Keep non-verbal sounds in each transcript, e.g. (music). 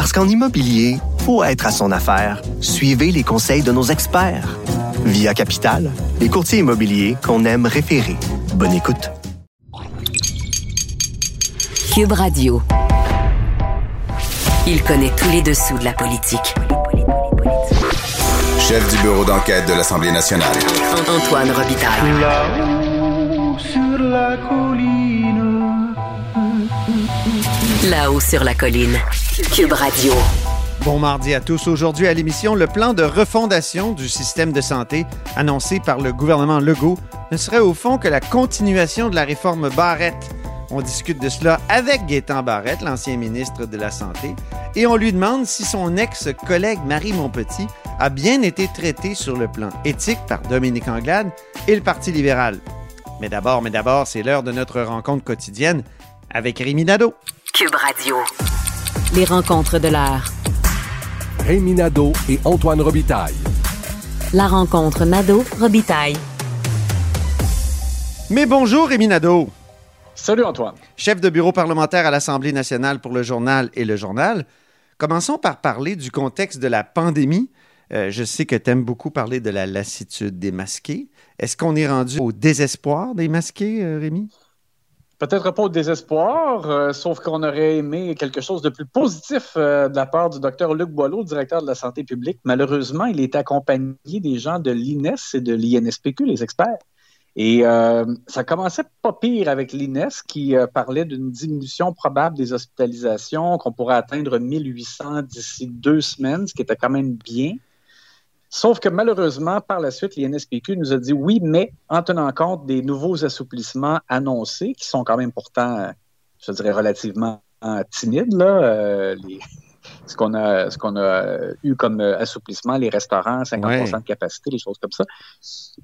Parce qu'en immobilier, faut être à son affaire. Suivez les conseils de nos experts. Via Capital, les courtiers immobiliers qu'on aime référer. Bonne écoute. Cube Radio. Il connaît tous les dessous de la politique. Chef du bureau d'enquête de l'Assemblée nationale. Antoine Robitaille. Là-haut sur la colline. Là-haut sur la colline. Cube Radio. Bon mardi à tous. Aujourd'hui à l'émission, le plan de refondation du système de santé annoncé par le gouvernement Legault ne serait au fond que la continuation de la réforme Barrette. On discute de cela avec Gaétan Barrette, l'ancien ministre de la Santé, et on lui demande si son ex-collègue Marie Montpetit a bien été traité sur le plan éthique par Dominique Anglade et le Parti libéral. Mais d'abord, mais d'abord, c'est l'heure de notre rencontre quotidienne avec Rémi Nadeau. Cube Radio. Les rencontres de l'heure. Rémi Nadeau et Antoine Robitaille. La rencontre Nadeau-Robitaille. Mais bonjour Rémi Nadeau. Salut Antoine. Chef de bureau parlementaire à l'Assemblée nationale pour le journal et le journal. Commençons par parler du contexte de la pandémie. Euh, je sais que tu aimes beaucoup parler de la lassitude des masqués. Est-ce qu'on est rendu au désespoir des masqués, euh, Rémi? Peut-être pas au désespoir, euh, sauf qu'on aurait aimé quelque chose de plus positif euh, de la part du docteur Luc Boileau, directeur de la santé publique. Malheureusement, il est accompagné des gens de l'INES et de l'INSPQ, les experts. Et euh, ça commençait pas pire avec l'INES qui euh, parlait d'une diminution probable des hospitalisations, qu'on pourrait atteindre 1800 d'ici deux semaines, ce qui était quand même bien. Sauf que malheureusement, par la suite, l'INSPQ nous a dit oui, mais en tenant compte des nouveaux assouplissements annoncés, qui sont quand même pourtant, euh, je dirais, relativement euh, timides, là, euh, les, (laughs) ce qu'on a, ce qu'on a eu comme assouplissement, les restaurants, 50 Ouais. de capacité, les choses comme ça.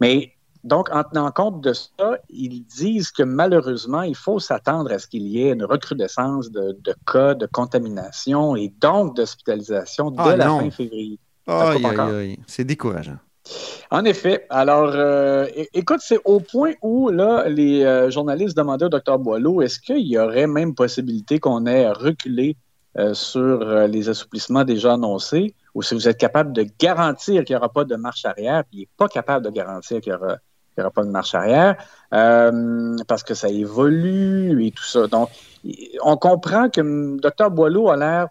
Mais donc, en tenant compte de ça, ils disent que malheureusement, il faut s'attendre à ce qu'il y ait une recrudescence de, de cas de contamination et donc d'hospitalisation dès Ah, la non. fin février. Aïe, aïe, aïe. C'est décourageant. En effet. Alors, euh, écoute, c'est au point où, là, les euh, journalistes demandaient au Dr Boileau, est-ce qu'il y aurait même possibilité qu'on ait reculé euh, sur les assouplissements déjà annoncés, ou si vous êtes capable de garantir qu'il n'y aura pas de marche arrière, puis il n'est pas capable de garantir qu'il n'y aura, aura pas de marche arrière, parce que ça évolue et tout ça. Donc, on comprend que Dr Boileau a l'air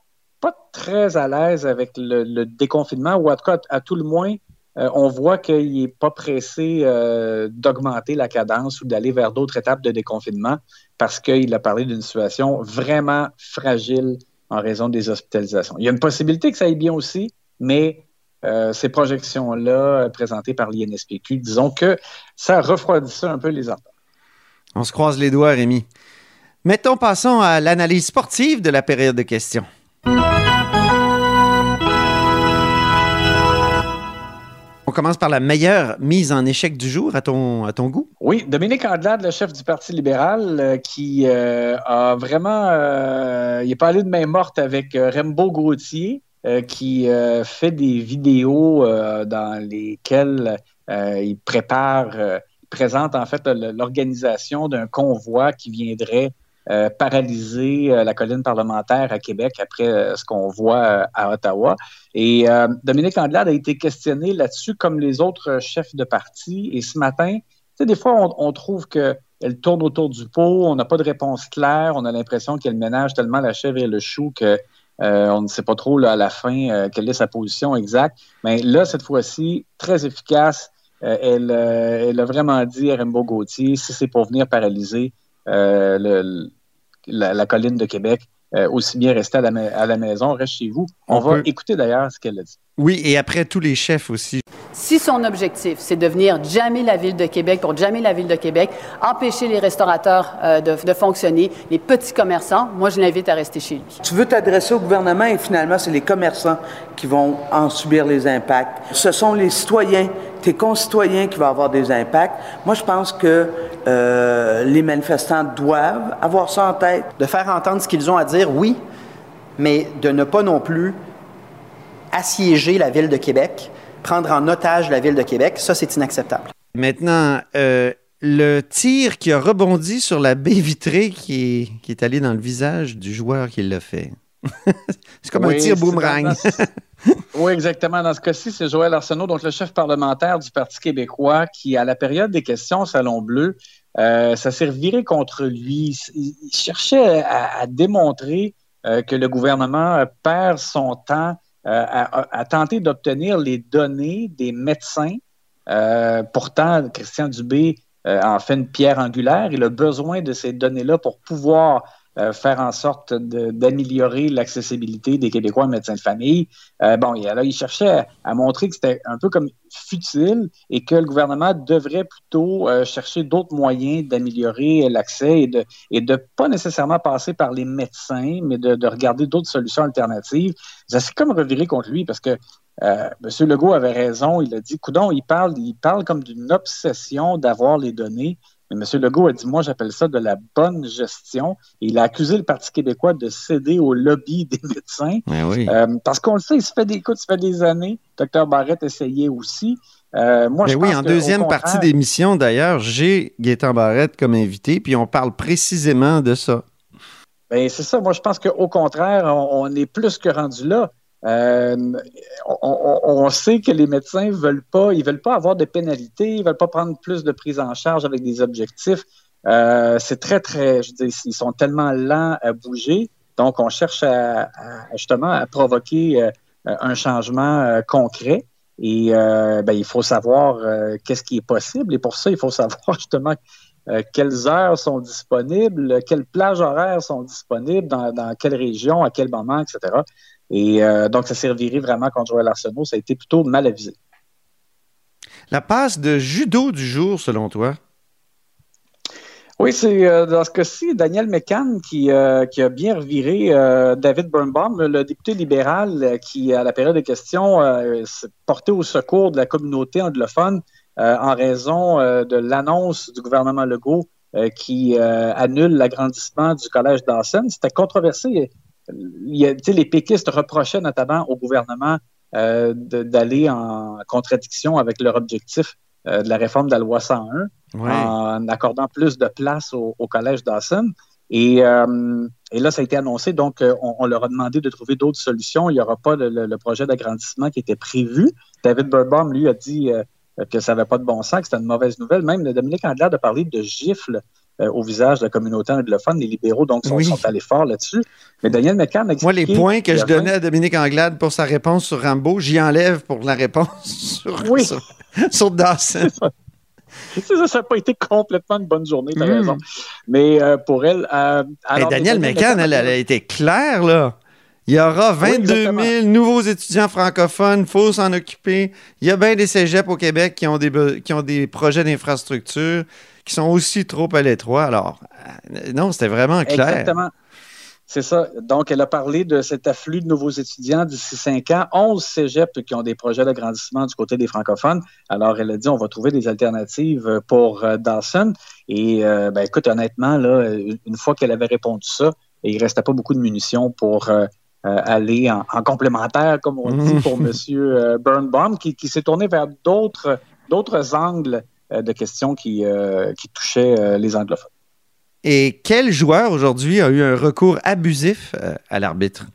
très à l'aise avec le, déconfinement, ou à tout le moins, euh, on voit qu'il n'est pas pressé euh, d'augmenter la cadence ou d'aller vers d'autres étapes de déconfinement parce qu'il a parlé d'une situation vraiment fragile en raison des hospitalisations. Il y a une possibilité que ça aille bien aussi, mais euh, ces projections-là présentées par l'INSPQ, disons que ça refroidissait un peu les attentes. On se croise les doigts, Rémi. Mettons, passons à l'analyse sportive de la période de questions. Commence par la meilleure mise en échec du jour à ton, à ton goût? Oui, Dominique Anglade, le chef du Parti libéral, euh, qui euh, a vraiment... euh, il est pas allé de main morte avec Rembo Gauthier, qui fait des vidéos dans lesquelles il prépare, il présente en fait l'organisation d'un convoi qui viendrait euh, paralyser euh, la colline parlementaire à Québec après euh, ce qu'on voit euh, à Ottawa. Et Dominique Anglade a été questionné là-dessus comme les autres chefs de parti. Et ce matin, des fois, on, on trouve qu'elle tourne autour du pot, on n'a pas de réponse claire, on a l'impression qu'elle ménage tellement la chèvre et le chou que euh, on ne sait pas trop là, à la fin euh, quelle est sa position exacte. Mais là, cette fois-ci, très efficace. Euh, elle, elle a vraiment dit à Rainbow Gauthier, si c'est pour venir paralyser euh, le- la, la colline de Québec, euh, aussi bien rester à la, ma- à la maison, reste chez vous. On, On va peut- écouter d'ailleurs ce qu'elle a dit. Oui, et après tous les chefs aussi. Si son objectif, c'est de venir jammer la ville de Québec pour jammer la ville de Québec, empêcher les restaurateurs euh, de, de, fonctionner, les petits commerçants, moi, je l'invite à rester chez lui. Tu veux t'adresser au gouvernement et finalement, c'est les commerçants qui vont en subir les impacts. Ce sont les citoyens, tes concitoyens qui vont avoir des impacts. Moi, je pense que euh, les manifestants doivent avoir ça en tête. De faire entendre ce qu'ils ont à dire, oui, mais de ne pas non plus assiéger la ville de Québec prendre en otage la ville de Québec. Ça, c'est inacceptable. Maintenant, euh, le tir qui a rebondi sur la baie vitrée qui est, qui est allé dans le visage du joueur qui l'a fait. (laughs) c'est comme oui, un tir boomerang. (laughs) oui, exactement. Dans ce cas-ci, c'est Joël Arsenault, donc le chef parlementaire du Parti québécois, qui, à la période des questions au Salon Bleu, euh, ça s'est reviré contre lui. Il cherchait à, à démontrer euh, que le gouvernement perd son temps à, euh, à, tenter d'obtenir les données des médecins. Euh, pourtant, Christian Dubé euh, en fait une pierre angulaire. Il a besoin de ces données-là pour pouvoir euh, faire en sorte d'améliorer l'accessibilité des Québécois aux médecins de famille. Euh, bon, il cherchait à, montrer que c'était un peu comme futile et que le gouvernement devrait plutôt euh, chercher d'autres moyens d'améliorer l'accès et de pas nécessairement passer par les médecins, mais de, de regarder d'autres solutions alternatives. Ça s'est comme reviré contre lui parce que M. Legault avait raison. Il a dit, coudon, il parle, il parle comme d'une obsession d'avoir les données. Mais M. Legault a dit, moi, j'appelle ça de la bonne gestion. Et il a accusé le Parti québécois de céder au lobby des médecins. Oui. Euh, parce qu'on le sait, il se fait des écoutes, ça fait des années. Dr Barrett essayait aussi. Euh, moi, Mais je oui, pense en que, deuxième partie d'émission, d'ailleurs, j'ai Gaétan Barrette comme invité, puis on parle précisément de ça. Ben, c'est ça. Moi, je pense qu'au contraire, on, on est plus que rendu là. Euh, on, on- sait que les médecins veulent pas, ils veulent pas avoir de pénalités, ils veulent pas prendre plus de prise en charge avec des objectifs. Euh, c'est très, très, je dire, ils sont tellement lents à bouger. Donc, on cherche à, justement à provoquer euh, un changement euh, concret. Et euh, ben, il faut savoir qu'est-ce qui est possible. Et pour ça, il faut savoir (laughs) justement quelles heures sont disponibles, quelles plages horaires sont disponibles, dans, dans quelle région, à quel moment, etc. Et euh, donc, ça servirait vraiment contre Joël Arsenault. Ça a été plutôt mal avisé. La passe de judo du jour, selon toi? Oui, c'est euh, dans ce cas-ci Daniel McCann qui, euh, qui a bien reviré euh, David Birnbaum, le député libéral qui, à la période des questions, s'est porté au secours de la communauté anglophone en raison de l'annonce du gouvernement Legault qui annule l'agrandissement du collège Dawson. C'était controversé. Y a, les péquistes reprochaient notamment au gouvernement euh, d'aller en contradiction avec leur objectif euh, de la réforme de la loi 101 Ouais. en accordant plus de place au, au collège Dawson. Et, euh, et là, ça a été annoncé, donc on, on leur a demandé de trouver d'autres solutions. Il n'y aura pas le, projet d'agrandissement qui était prévu. David Birnbaum, lui, a dit que ça n'avait pas de bon sens, que c'était une mauvaise nouvelle. Même Dominique Anglade a parlé de gifles euh, au visage de la communauté anglophone. Les libéraux, donc, sont, Oui. sont allés fort là-dessus. Mais Daniel McCann a Moi, les points que je donnais à Dominique Anglade pour sa réponse sur Rambo, j'y enlève pour la réponse (laughs) sur, Oui. sur, sur Dawson. Ça, ça n'a pas été complètement une bonne journée, tu as Mm. raison. Mais euh, pour elle. euh, Et alors, Daniel McCann, elle, elle a été claire, là. Il y aura 22 exactement. 000 nouveaux étudiants francophones, il faut s'en occuper. Il y a bien des cégeps au Québec qui ont des, qui ont des projets d'infrastructure qui sont aussi trop à l'étroit. Alors, euh, non, c'était vraiment clair. Exactement. C'est ça. Donc, elle a parlé de cet afflux de nouveaux étudiants d'ici cinq ans. 11 cégeps qui ont des projets d'agrandissement du côté des francophones. Alors, elle a dit, on va trouver des alternatives pour euh, Dawson. Et, euh, ben, écoute, honnêtement, là, une fois qu'elle avait répondu ça, il restait pas beaucoup de munitions pour euh, aller en, en complémentaire, comme on dit, (laughs) pour M. Birnbaum, qui, qui s'est tourné vers d'autres angles de questions qui, euh, qui touchaient euh, les anglophones. Et quel joueur aujourd'hui a eu un recours abusif euh, à l'arbitre?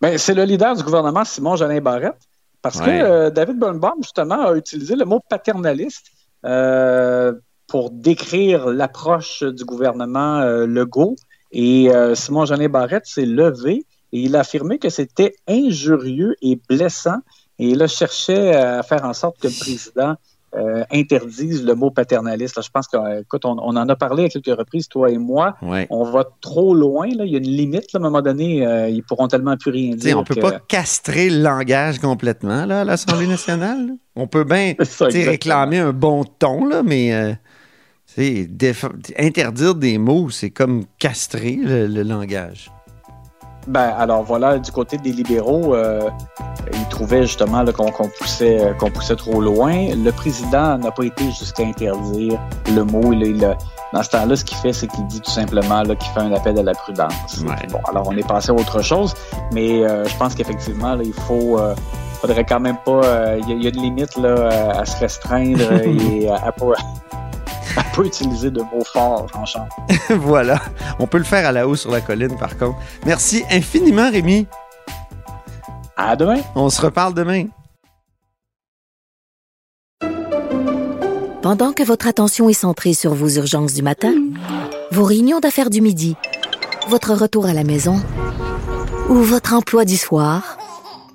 Ben, c'est le leader du gouvernement, Simon Jolin Barrette, parce que euh, David Birnbaum, justement, a utilisé le mot paternaliste euh, pour décrire l'approche du gouvernement euh, Legault. Et euh, Simon Jolin Barrette s'est levé et il a affirmé que c'était injurieux et blessant. Et il a cherché à faire en sorte que le président euh, interdisent le mot paternaliste. je pense qu'on on, en a parlé à quelques reprises, toi et moi. On va trop loin. Là. Il y a une limite. à un moment donné, euh, ils pourront tellement plus rien dire. On ne peut pas castrer le langage complètement là, à l'Assemblée (laughs) nationale. On peut bien réclamer un bon ton, là, mais euh, interdire des mots, c'est comme castrer le langage. Ben, alors voilà, du côté des libéraux, euh, ils trouvaient justement qu'on poussait, euh, qu'on poussait trop loin. Le président n'a pas été jusqu'à interdire le mot. Il, dans ce temps-là, ce qu'il fait, c'est qu'il dit tout simplement qu'il fait un appel à la prudence. Bon, alors on est passé à autre chose, mais euh, je pense qu'effectivement, il faut faudrait quand même pas. Il y, a une limite là, à se restreindre (laughs) et à, à, peut utiliser de mots forts en chant. (laughs) voilà. On peut le faire à la haut sur la colline, par contre. Merci infiniment, Rémi. À demain. On se reparle demain. Pendant que votre attention est centrée sur vos urgences du matin, vos réunions d'affaires du midi, votre retour à la maison ou votre emploi du soir,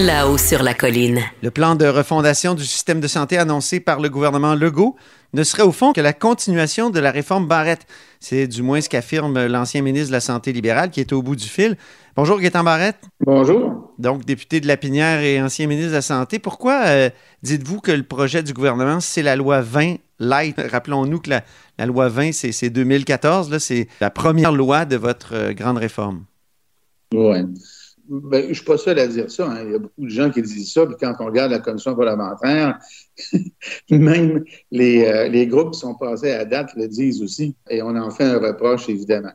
Là-haut sur la colline. Le plan de refondation du système de santé annoncé par le gouvernement Legault ne serait au fond que la continuation de la réforme Barrette. C'est du moins ce qu'affirme l'ancien ministre de la Santé libérale qui est au bout du fil. Bonjour Gaétan Barrette. Bonjour. Donc député de la Pinière et ancien ministre de la Santé. Pourquoi euh, dites-vous que le projet du gouvernement, c'est la loi 20 light? (laughs) Rappelons-nous que la, loi 20, c'est 2014. C'est la première loi de votre euh, grande réforme. Oui ben, je ne suis pas seul à dire ça. Hein. Il y a beaucoup de gens qui disent ça. Puis quand on regarde la commission parlementaire, (laughs) même les, euh, les, groupes qui sont passés à date le disent aussi. Et on en fait un reproche, évidemment.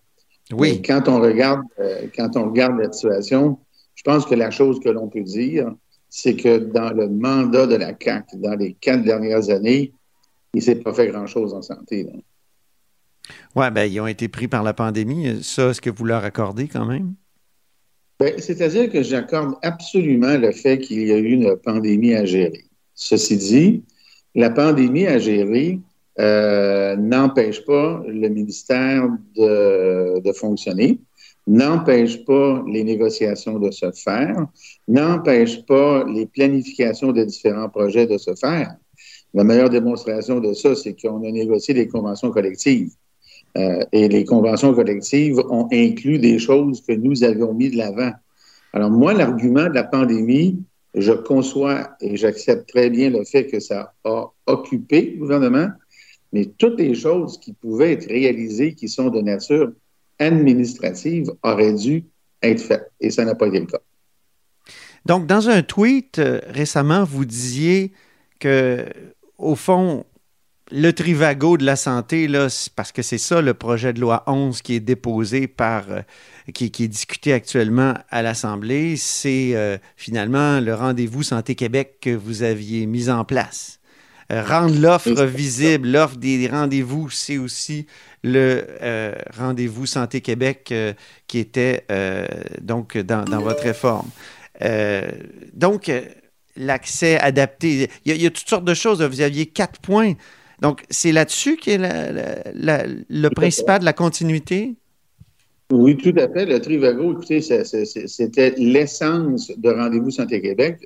Oui. quand on regarde, euh, quand on regarde la situation, je pense que la chose que l'on peut dire, c'est que dans le mandat de la CAC, dans les quatre dernières années, il ne s'est pas fait grand-chose en santé. Oui, ben, ils ont été pris par la pandémie. Ça, est-ce que vous leur accordez quand même? Ben, c'est-à-dire que j'accorde absolument le fait qu'il y a eu une pandémie à gérer. Ceci dit, la pandémie à gérer euh, n'empêche pas le ministère de, fonctionner, n'empêche pas les négociations de se faire, n'empêche pas les planifications de différents projets de se faire. La meilleure démonstration de ça, c'est qu'on a négocié des conventions collectives. Euh, et les conventions collectives ont inclus des choses que nous avions mis de l'avant. Alors moi, l'argument de la pandémie, je conçois et j'accepte très bien le fait que ça a occupé le gouvernement, mais toutes les choses qui pouvaient être réalisées, qui sont de nature administrative, auraient dû être faites. Et ça n'a pas été le cas. Donc, dans un tweet euh, récemment, vous disiez que, au fond, le Trivago de la santé, là, parce que c'est ça le projet de loi 11 qui est déposé par, euh, qui, est discuté actuellement à l'Assemblée, c'est euh, finalement le rendez-vous Santé Québec que vous aviez mis en place. Euh, rendre l'offre visible, l'offre des rendez-vous, c'est aussi le rendez-vous Santé Québec qui était donc dans, dans, votre réforme. donc, l'accès adapté, il y, a, il y, a, toutes sortes de choses. Vous aviez quatre points donc, c'est là-dessus qui est le principal de la continuité? Oui, tout à fait. Le Trivago, écoutez, c'était l'essence de Rendez-vous Santé Québec.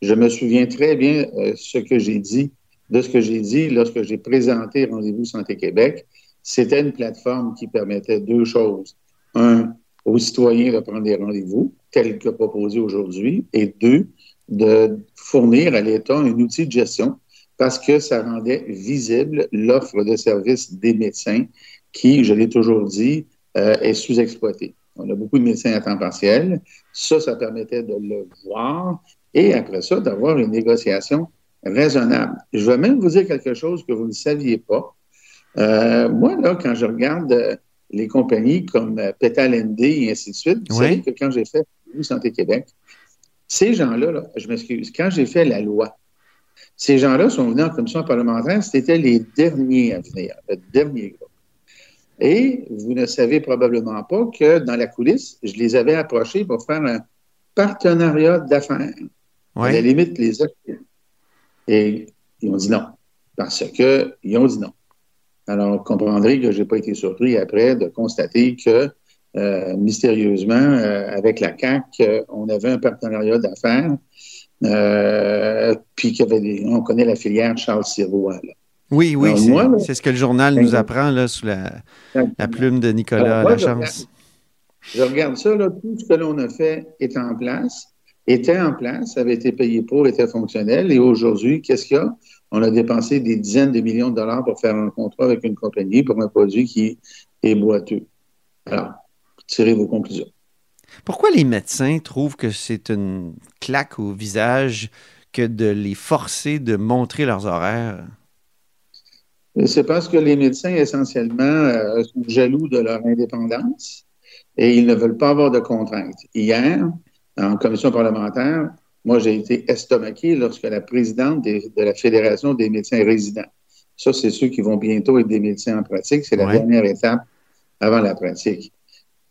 Je me souviens très bien euh, ce que j'ai dit, de ce que j'ai dit lorsque j'ai présenté Rendez-vous Santé Québec. C'était une plateforme qui permettait deux choses. Un, aux citoyens de prendre des rendez-vous, tel que proposé aujourd'hui, et deux, de fournir à l'État un outil de gestion parce que ça rendait visible l'offre de services des médecins qui, je l'ai toujours dit, euh, est sous-exploitée. On a beaucoup de médecins à temps partiel. Ça, ça permettait de le voir et après ça, d'avoir une négociation raisonnable. Je vais même vous dire quelque chose que vous ne saviez pas. Euh, moi, là, quand je regarde euh, les compagnies comme euh, Petal ND et ainsi de suite, vous Oui. savez que quand j'ai fait Santé Québec, ces gens-là, là, je m'excuse, quand j'ai fait la loi, ces gens-là sont venus en commission parlementaire, c'était les derniers à venir, le dernier groupe. Et vous ne savez probablement pas que dans la coulisse, je les avais approchés pour faire un partenariat d'affaires. À la limite, les acheter. Et ils ont dit non, parce qu'ils ont dit non. Alors, vous comprendrez que je n'ai pas été surpris après de constater que, euh, mystérieusement, euh, avec la CAC, euh, on avait un partenariat d'affaires, euh, puis qu'il y avait des, on connaît la filière Charles Sirois. là. Oui, oui, c'est ce que le journal nous apprend là, sous la, la plume de Nicolas Alors, moi, je Lachance. Je regarde ça, là, tout ce que l'on a fait est en place, était en place, avait été payé pour, était fonctionnel. Et aujourd'hui, qu'est-ce qu'il y a? On a dépensé des dizaines de millions de dollars pour faire un contrat avec une compagnie pour un produit qui est boiteux. Alors, tirez vos conclusions. Pourquoi les médecins trouvent que c'est une claque au visage que de les forcer de montrer leurs horaires? Et C'est parce que les médecins, essentiellement, euh, sont jaloux de leur indépendance et ils ne veulent pas avoir de contraintes. Hier, en commission parlementaire, moi, j'ai été estomaqué lorsque la présidente des- de la Fédération des médecins résidents, ça, c'est ceux qui vont bientôt être des médecins en pratique, c'est la Ouais. dernière étape avant la pratique.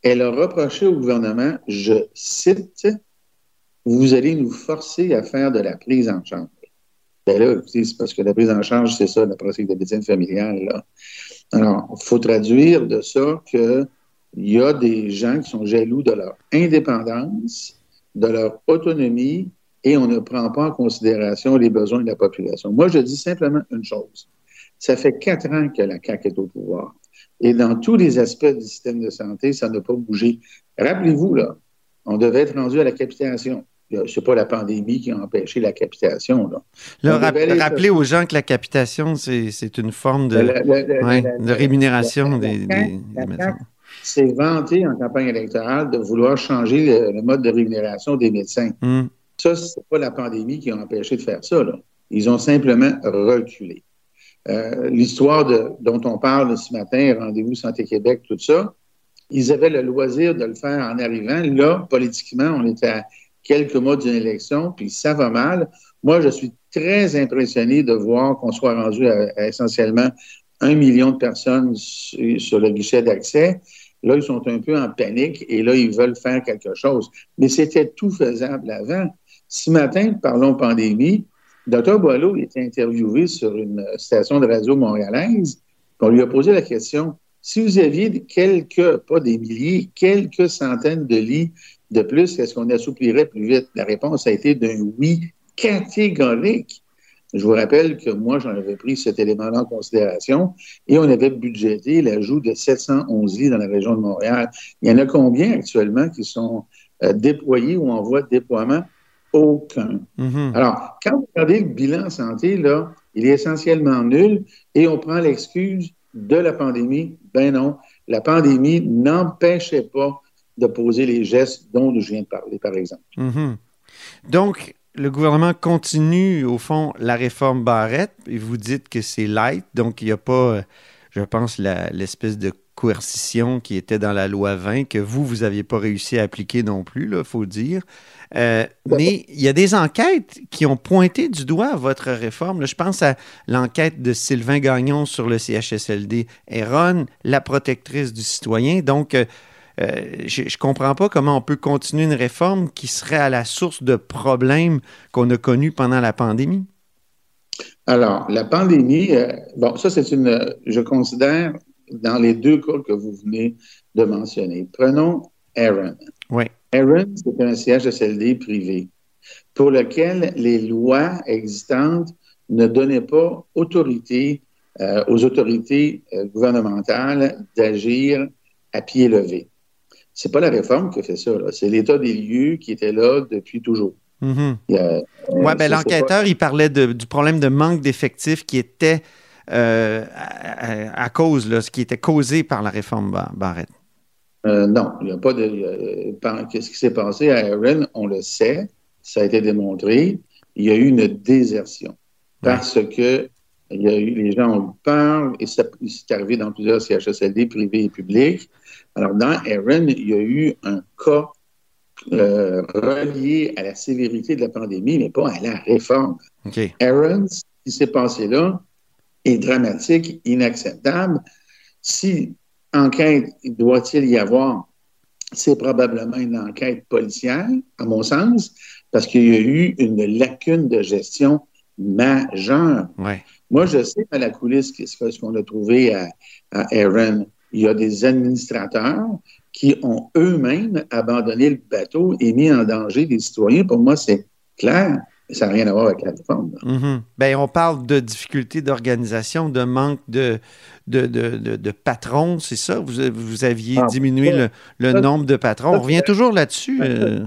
Elle a reproché au gouvernement, je cite, vous allez nous forcer à faire de la prise en charge. Ben là, c'est parce que la prise en charge, c'est ça, la pratique de médecine familiale. Là. Alors, il faut traduire de ça qu'il y a des gens qui sont jaloux de leur indépendance, de leur autonomie, et on ne prend pas en considération les besoins de la population. Moi, je dis simplement une chose. Ça fait quatre ans que la CAQ est au pouvoir. Et dans tous les aspects du système de santé, ça n'a pas bougé. Rappelez-vous, là, on devait être rendu à la capitation. C'est pas la pandémie qui a empêché la capitation. Là. Là, On rap- devait aller rappeler aux gens que la capitation, c'est une forme de, La- la- la- ouais, la- de la- rémunération des, médecins. C'est vanté en campagne électorale de vouloir changer le, le mode de rémunération des médecins. Hmm. Ça, c'est pas la pandémie qui a empêché de faire ça. là. Ils ont simplement reculé. Euh, L'histoire dont on parle ce matin, Rendez-vous Santé Québec, tout ça, ils avaient le loisir de le faire en arrivant. Là, politiquement, on était à quelques mois d'une élection, puis ça va mal. Moi, je suis très impressionné de voir qu'on soit rendu à, essentiellement un million de personnes su- sur le guichet d'accès. Là, ils sont un peu en panique et là, ils veulent faire quelque chose. Mais c'était tout faisable avant. Ce matin, parlons pandémie, Dr. Boileau était interviewé sur une station de radio montréalaise. On lui a posé la question si vous aviez quelques, pas des milliers, quelques centaines de lits de plus, est-ce qu'on assouplirait plus vite? La réponse a été d'un oui catégorique. Je vous rappelle que moi, j'en avais pris cet élément-là en considération et on avait budgété l'ajout de 711 lits dans la région de Montréal. Il y en a combien actuellement qui sont euh, déployés ou en voie de déploiement? Aucun. Mhm. Alors, quand vous regardez le bilan santé, là, il est essentiellement nul et on prend l'excuse de la pandémie. Ben non, la pandémie n'empêchait pas de poser les gestes dont je viens de parler, par exemple. Mhm. Donc, le gouvernement continue, au fond, la réforme Barrette, et vous dites que c'est light, donc il n'y a pas, je pense, l'espèce de coercition qui était dans la loi 20 que vous, vous n'aviez pas réussi à appliquer non plus, il faut dire. Euh, mais il y a des enquêtes qui ont pointé du doigt votre réforme. Je pense à l'enquête de Sylvain Gagnon sur le CHSLD Eron, la protectrice du citoyen. Donc, euh, euh, je ne comprends pas comment on peut continuer une réforme qui serait à la source de problèmes qu'on a connus pendant la pandémie. Alors, la pandémie, bon, ça, c'est une, je considère, dans les deux cas que vous venez de mentionner. Prenons Aaron. Oui. Aaron, c'est un CHSLD privé pour lequel les lois existantes ne donnaient pas autorité euh, aux autorités euh, gouvernementales d'agir à pied levé. C'est pas la réforme qui a fait ça, c'est l'état des lieux qui était là depuis toujours. Mhm. A- euh, Ouais, ben, l'enquêteur, il parlait de- du problème de manque d'effectifs qui était à, à- à cause, là, ce qui était causé par la réforme Bar- Barrette. Euh, non, il n'y a pas de. par- Qu'est-ce qui s'est passé à Aaron? On le sait, ça a été démontré. Il y a eu une désertion parce que il y a eu, les gens ont eu peur et ça- c'est arrivé dans plusieurs CHSLD privés et publics. Alors, dans Aaron, il y a eu un cas euh, relié à la sévérité de la pandémie, mais pas à la réforme. OK. Aaron, ce qui s'est passé là est dramatique, inacceptable. Si enquête doit-il y avoir, c'est probablement une enquête policière, à mon sens, parce qu'il y a eu une lacune de gestion majeure. Ouais. Moi, je sais à la coulisse ce qu'on a trouvé à, à Aaron. Il y a des administrateurs qui ont eux-mêmes abandonné le bateau et mis en danger des citoyens. Pour moi, c'est clair. Ça n'a rien à voir avec la réforme. Mhm. Ben, on parle de difficultés d'organisation, de manque de, de, de, de- de patrons, c'est ça? Vous, vous aviez Ah, diminué le, le ça- nombre de patrons. ça, On revient toujours là-dessus. euh.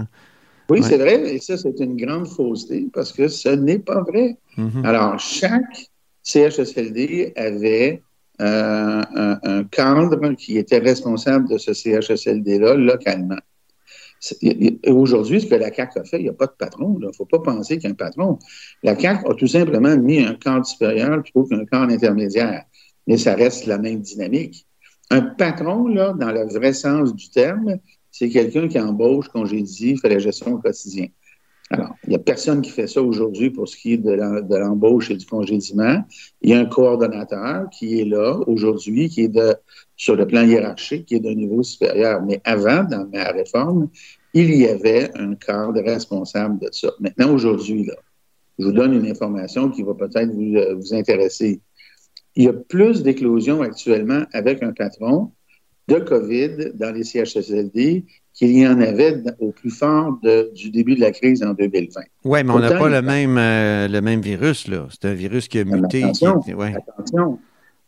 Oui, Ouais. c'est vrai, et ça, c'est une grande fausseté parce que ce n'est pas vrai. Mhm. Alors, chaque CHSLD avait euh, un, un cadre qui était responsable de ce CHSLD-là localement. Aujourd'hui, ce que la CAQ a fait, il n'y a pas de patron. Il ne faut pas penser qu'il y a un patron. La CAQ a tout simplement mis un cadre supérieur plutôt qu'un cadre intermédiaire. Mais ça reste la même dynamique. Un patron, là, dans le vrai sens du terme, c'est quelqu'un qui embauche, congédie, fait la gestion au quotidien. Alors, il n'y a personne qui fait ça aujourd'hui pour ce qui est de l'em- de l'embauche et du congédiement. Il y a un coordonnateur qui est là aujourd'hui, qui est de, sur le plan hiérarchique, qui est d'un niveau supérieur. Mais avant, dans ma réforme, il y avait un cadre responsable de ça. Maintenant, aujourd'hui, là, je vous donne une information qui va peut-être vous, euh, vous intéresser. Il y a plus d'éclosions actuellement avec un patron de COVID dans les CHSLD qu'il y en avait au plus fort de- du début de la crise en 2020. Oui, mais on n'a pas le même, euh, le même virus, là. C'est un virus qui a muté. qui- attention, ouais. attention.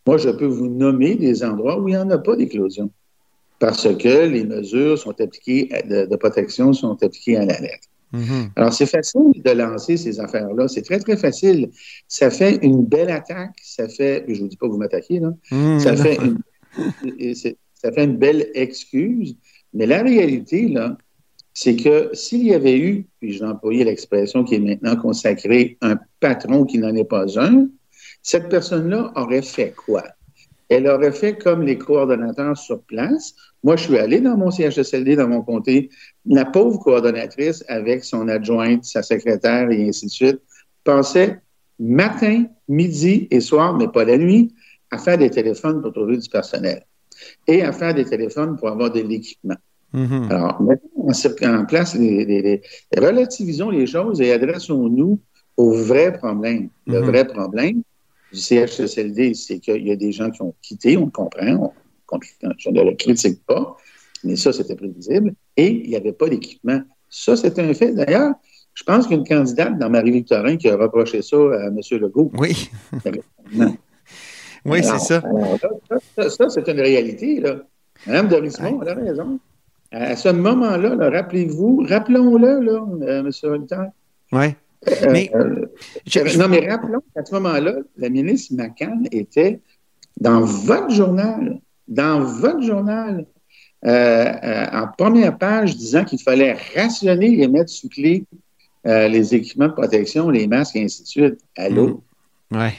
Moi, je peux vous nommer des endroits où il n'y en a pas d'éclosion parce que les mesures sont appliquées de, de protection sont appliquées à la lettre. Mhm. Alors, c'est facile de lancer ces affaires-là. C'est très, très facile. Ça fait une belle attaque. Ça fait, je ne vous dis pas que vous m'attaquez, là. Mhm, ça, fait une, ça fait une belle excuse. Mais la réalité, là, c'est que s'il y avait eu, puis j'ai employé l'expression qui est maintenant consacrée, un patron qui n'en est pas un, cette personne-là aurait fait quoi? Elle aurait fait comme les coordonnateurs sur place. Moi, je suis allé dans mon CHSLD, dans mon comté. La pauvre coordonnatrice, avec son adjointe, sa secrétaire et ainsi de suite, pensait matin, midi et soir, mais pas la nuit, à faire des téléphones pour trouver du personnel et à faire des téléphones pour avoir de l'équipement. Mhm. Alors, mettons en, place, les, les- les- relativisons les choses et adressons-nous au vrai problème. Le Mhm. vrai problème du CHSLD, c'est qu'il y a des gens qui ont quitté, on le comprend, on, ne le critique pas, mais ça, c'était prévisible, et il n'y avait pas d'équipement. Ça, c'est un fait. D'ailleurs, je pense qu'une candidate dans Marie-Victorin qui a reproché ça à M. Legault. Oui. Oui, c'est Alors, ça. ça, ça, ça, c'est une réalité. Là. Mme Dorismont, elle a raison. À ce moment-là, là, rappelez-vous, rappelons-le, là, euh, M. Holter. Oui. Mais- Euh, non, mais rappelons qu'à ce moment-là, la ministre McCann était dans votre journal, dans votre journal, euh, euh, en première page, disant qu'il fallait rationner et mettre sous clé euh, les équipements de protection, les masques, et ainsi de suite. Allô? Oui.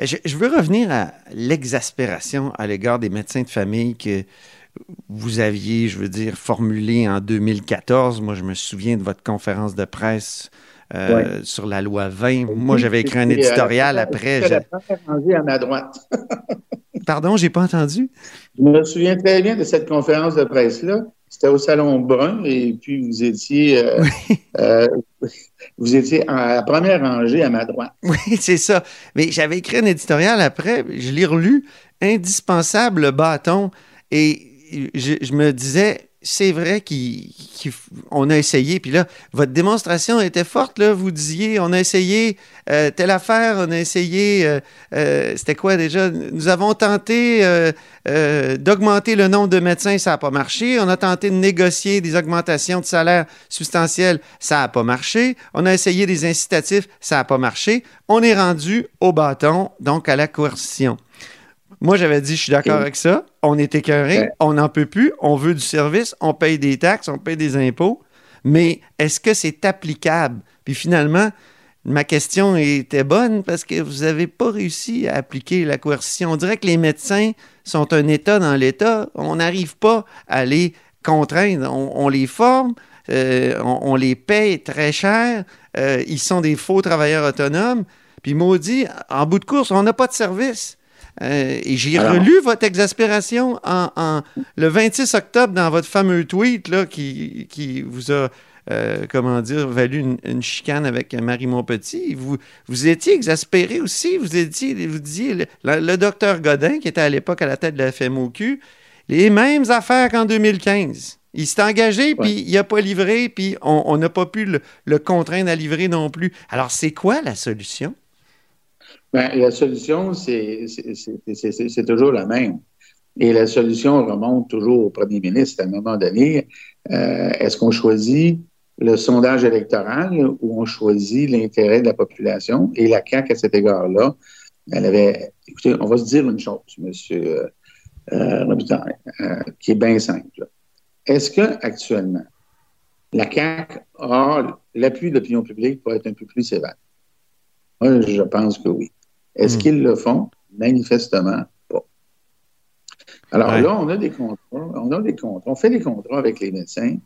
Je, je veux revenir à l'exaspération à l'égard des médecins de famille que vous aviez, je veux dire, formulé en 2014. Moi, je me souviens de votre conférence de presse euh, sur la loi 20. Moi, j'avais écrit un euh, éditorial après. rangée à ma droite. (laughs) Pardon, j'ai pas entendu. Je me souviens très bien de cette conférence de presse-là. C'était au Salon Brun et puis vous étiez, euh, (laughs) euh, vous étiez à la première rangée à ma droite. Oui, (laughs) c'est ça. Mais j'avais écrit un éditorial après, je l'ai relu, indispensable bâton. Et je, je me disais, c'est vrai qu'on a essayé. Puis là, votre démonstration était forte. Là. Vous disiez, on a essayé euh, telle affaire, on a essayé, euh, euh, c'était quoi déjà? Nous avons tenté d'augmenter le nombre de médecins, ça n'a pas marché. On a tenté de négocier des augmentations de salaire substantielles, ça n'a pas marché. On a essayé des incitatifs, ça n'a pas marché. On est rendu au bâton, donc à la coercition. Moi, j'avais dit, je suis d'accord avec ça. On est écœuré, on n'en peut plus, on veut du service, on paye des taxes, on paye des impôts. Mais est-ce que c'est applicable? Puis finalement, ma question était bonne parce que vous n'avez pas réussi à appliquer la coercition. On dirait que les médecins sont un État dans l'État. On n'arrive pas à les contraindre. On, les forme, euh, on, les paye très cher. Euh, ils sont des faux travailleurs autonomes. Puis maudit, en bout de course, on n'a pas de service. Euh, et j'ai relu votre exaspération en, le 26 octobre dans votre fameux tweet là, qui, qui vous a, euh, comment dire, valu une, chicane avec Marie Montpetit. Vous, vous étiez exaspéré aussi. Vous, étiez, vous disiez, le, docteur Godin, qui était à l'époque à la tête de la FMOQ, les mêmes affaires qu'en 2015. Il s'est engagé, puis il n'a pas livré, puis on n'a pas pu le, le contraindre à livrer non plus. Alors, c'est quoi la solution? Ben, la solution, c'est toujours la même. Et la solution remonte toujours au premier ministre à un moment donné. Euh, est-ce qu'on choisit le sondage électoral ou on choisit l'intérêt de la population? Et la CAQ, à cet égard-là, elle avait. Écoutez, on va se dire une chose, M. Euh, euh, qui est bien simple. Est-ce qu'actuellement, la CAQ a l'appui de l'opinion publique pour être un peu plus sévère? Moi, je pense que oui. Est-ce hmm. qu'ils le font? Manifestement pas. Alors là, on a des contrats, on a des contrats, on fait des contrats avec les médecins,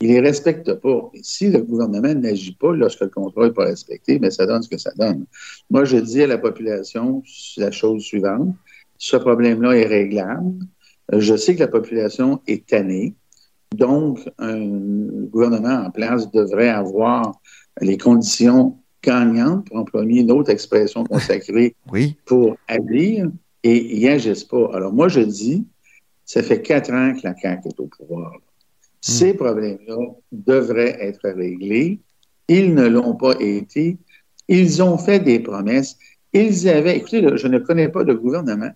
ils les respectent pas. Et si le gouvernement n'agit pas lorsque le contrat n'est pas respecté, mais ben, ça donne ce que ça donne. Moi, je dis à la population la chose suivante. Ce problème-là est réglable. Je sais que la population est tannée. Donc, un gouvernement en place devrait avoir les conditions gagnante, pour employer une autre expression consacrée (laughs) pour agir, et ils n'agissent pas. Alors moi, je dis, ça fait quatre ans que la CAQ est au pouvoir. Ces hmm. problèmes-là devraient être réglés. Ils ne l'ont pas été. Ils ont fait des promesses. Ils avaient, écoutez, je ne connais pas de gouvernement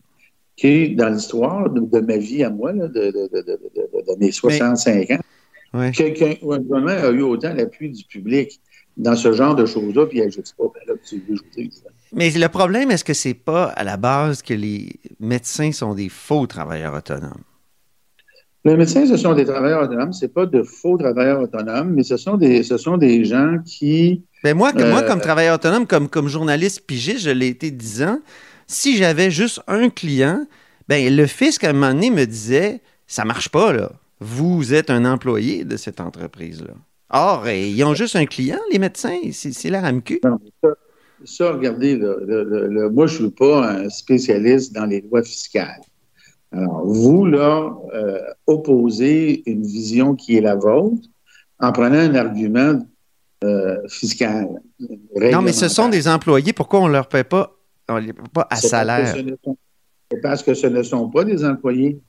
qui, dans l'histoire de, ma vie à moi, de, mes 65 ans, qu'un gouvernement a eu autant l'appui du public dans ce genre de choses-là, puis elle pas, ben là, tu veux Mais le problème, est-ce que c'est pas à la base que les médecins sont des faux travailleurs autonomes? Les médecins, ce sont des travailleurs autonomes. Ce pas de faux travailleurs autonomes, mais ce sont des, ce sont des gens qui. Ben moi, moi, comme euh, travailleur autonome, comme, comme journaliste pigiste, je l'ai été dix ans. Si j'avais juste un client, ben le fisc, à un moment donné, me disait ça marche pas, là. Vous êtes un employé de cette entreprise-là. Or, euh, ils ont juste un client, les médecins, c'est la RAMQ. ça, regardez, moi, je ne suis pas un spécialiste dans les lois fiscales. Alors, vous, là, euh, opposez une vision qui est la vôtre en prenant un argument euh, fiscal. Non, mais ce sont des employés. Pourquoi on ne leur paie pas, pas à salaire? C'est parce que ce ne sont pas des employés.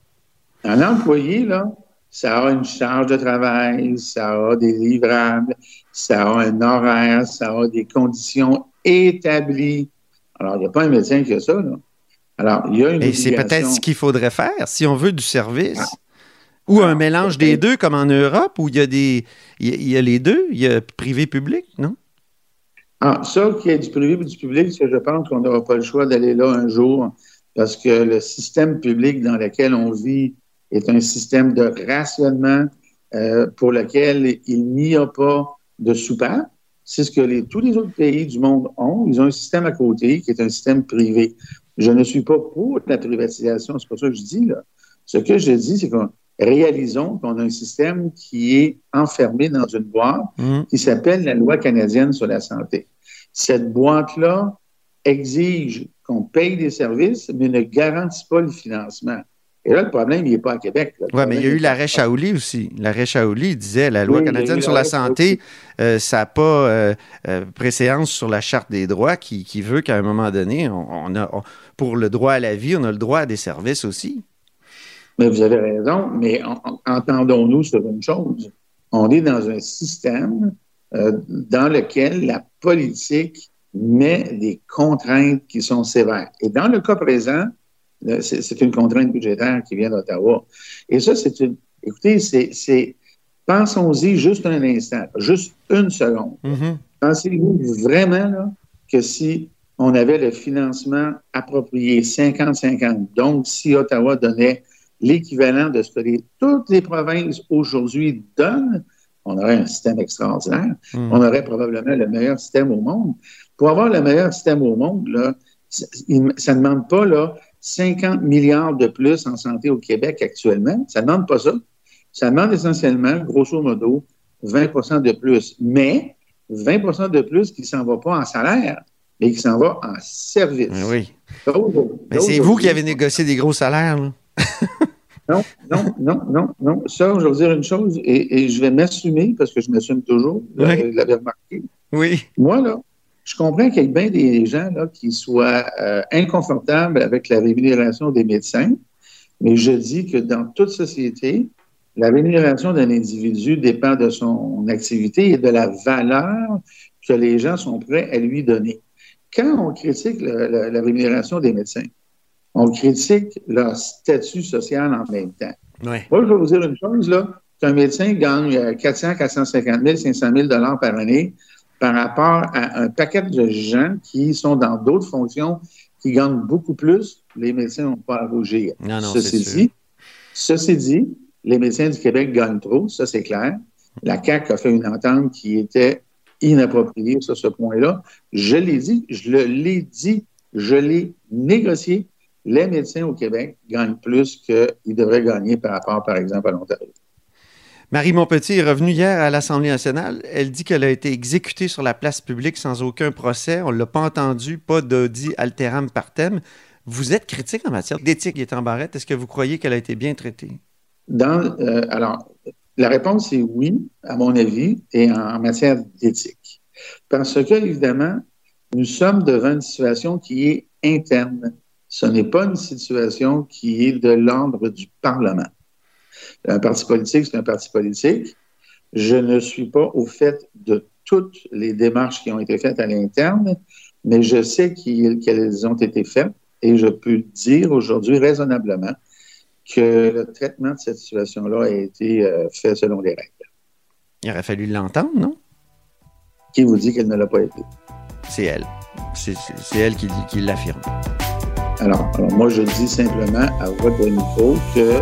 Un employé, là, ça a une charge de travail, ça a des livrables, ça a un horaire, ça a des conditions établies. Alors, il n'y a pas un médecin qui a ça, là. Alors, il y a une. Et c'est peut-être ce qu'il faudrait faire si on veut du service. Ah. Ou un ah, mélange des deux, comme en Europe, où il y a des. Il y a, les deux, il y a privé-public, non? Ah, ça, qu'il y ait du privé et du public, je pense qu'on n'aura pas le choix d'aller là un jour, parce que le système public dans lequel on vit est un système de rationnement euh, pour lequel il n'y a pas de soupape. C'est ce que les, tous les autres pays du monde ont. Ils ont un système à côté qui est un système privé. Je ne suis pas pour la privatisation, c'est pas ça que je dis là. Ce que je dis, c'est qu'on réalisons qu'on a un système qui est enfermé dans une boîte mmh. qui s'appelle la loi canadienne sur la santé. Cette boîte-là exige qu'on paye des services, mais ne garantit pas le financement. Et là, le problème, il n'est pas à Québec. Oui, mais il y a eu l'arrêt Shaoli aussi. L'arrêt Shaoli disait la loi canadienne sur la santé, euh, ça n'a pas euh, euh, préséance sur la Charte des droits qui, veut qu'à un moment donné, on, a, pour le droit à la vie, on a le droit à des services aussi. Mais vous avez raison, mais en- en- entendons-nous sur une chose. On est dans un système euh, dans lequel la politique met des contraintes qui sont sévères. Et dans le cas présent, c'est c'est une contrainte budgétaire qui vient d'Ottawa. Et ça, c'est une. Écoutez, c'est. Pensons-y juste un instant, juste une seconde. Mhm. Pensez-vous vraiment là, que si on avait le financement approprié 50-50, donc si Ottawa donnait l'équivalent de ce que les- toutes les provinces aujourd'hui donnent, on aurait un système extraordinaire. Mm. On aurait probablement le meilleur système au monde. Pour avoir le meilleur système au monde, là, ça ne demande pas là, 50 milliards de plus en santé au Québec actuellement. Ça ne demande pas ça. Ça demande essentiellement, grosso modo, 20% de plus. Mais 20% de plus qui ne s'en va pas en salaire, mais qui s'en va en service. Oui. Mais c'est vous qui avez négocié des gros salaires. là. Non, non, non, non, non. Ça, je vais vous dire une chose, et, et je vais m'assumer, parce que je m'assume toujours, Oui. euh, vous l'avez remarqué. Oui. Moi, là, je comprends qu'il y ait bien des gens là, qui soient euh, inconfortables avec la rémunération des médecins, mais je dis que dans toute société, la rémunération d'un individu dépend de son activité et de la valeur que les gens sont prêts à lui donner. Quand on critique le- le- la rémunération des médecins, on critique leur statut social en même temps. Ouais. Moi, je vais vous dire une chose, là. Qu'un médecin gagne euh, 400, 450 000, 500 000 dollars par année par rapport à un paquet de gens qui sont dans d'autres fonctions qui gagnent beaucoup plus, les médecins n'ont pas à rougir. Non, non, ceci dit, ceci dit, les médecins du Québec gagnent trop, ça c'est clair. La CAQ a fait une entente qui était inappropriée sur ce point-là. Je l'ai dit, je l'ai dit, je l'ai négocié. Les médecins au Québec gagnent plus qu'ils devraient gagner par rapport, par exemple, à l'Ontario. Marie Montpetit est revenue hier à l'Assemblée nationale. Elle dit qu'elle a été exécutée sur la place publique sans aucun procès. On ne l'a pas entendu, pas d'audit alteram partem. Vous êtes critique en matière d'éthique, Gaétan Barrette. Est-ce que vous croyez qu'elle a été bien traitée? Euh, alors, la réponse est oui, à mon avis, et en, en matière d'éthique. Parce que, évidemment, nous sommes devant une situation qui est interne. Ce n'est pas une situation qui est de l'ordre du Parlement. Un parti politique, c'est un parti politique. Je ne suis pas au fait de toutes les démarches qui ont été faites à l'interne, mais je sais qu'elles ont été faites et je peux dire aujourd'hui raisonnablement que le traitement de cette situation-là a été euh, fait selon les règles. Il aurait fallu l'entendre, non? Qui vous dit qu'elle ne l'a pas été? C'est elle. C'est elle qui, qui l'affirme. Alors, alors, moi, je dis simplement à votre micro que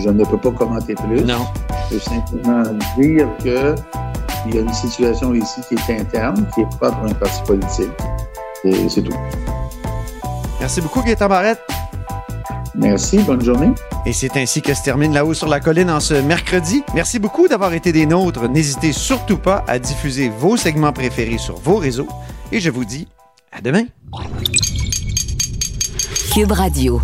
je ne peux pas commenter plus. Non. Je peux simplement dire que il y a une situation ici qui est interne, qui est propre à un parti politique. Et c'est tout. Merci beaucoup, Gaétan Barrette. Merci, bonne journée. Et c'est ainsi que se termine La Haut sur la Colline en ce mercredi. Merci beaucoup d'avoir été des nôtres. N'hésitez surtout pas à diffuser vos segments préférés sur vos réseaux. Et je vous dis à demain. Cube Radio.